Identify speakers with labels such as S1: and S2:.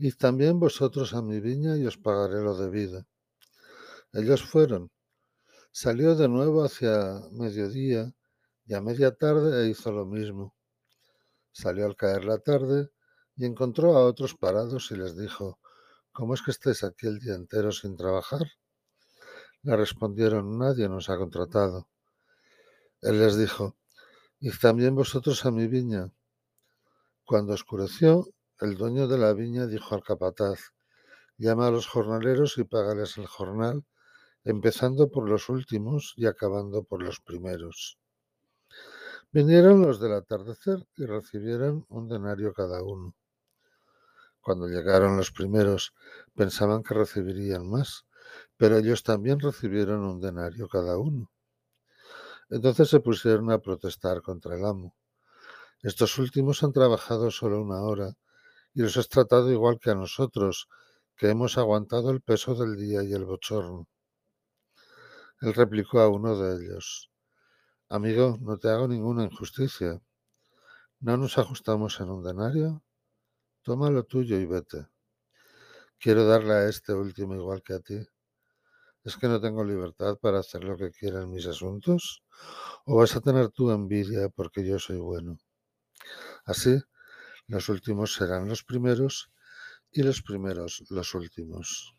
S1: Id también vosotros a mi viña y os pagaré lo debido. Ellos fueron. Salió de nuevo hacia mediodía y a media tarde e hizo lo mismo. Salió al caer la tarde y encontró a otros parados y les dijo, ¿Cómo es que estáis aquí el día entero sin trabajar? Le respondieron, nadie nos ha contratado. Él les dijo, Id también vosotros a mi viña. Cuando oscureció, el dueño de la viña dijo al capataz, llama a los jornaleros y págales el jornal, empezando por los últimos y acabando por los primeros. Vinieron los del atardecer y recibieron un denario cada uno. Cuando llegaron los primeros pensaban que recibirían más, pero ellos también recibieron un denario cada uno. Entonces se pusieron a protestar contra el amo. Estos últimos han trabajado solo una hora y los has tratado igual que a nosotros, que hemos aguantado el peso del día y el bochorno. Él replicó a uno de ellos, Amigo, no te hago ninguna injusticia. ¿No nos ajustamos en un denario? Toma lo tuyo y vete. Quiero darle a este último igual que a ti. ¿Es que no tengo libertad para hacer lo que quiera en mis asuntos? ¿O vas a tener tu envidia porque yo soy bueno? Así, los últimos serán los primeros y los primeros los últimos.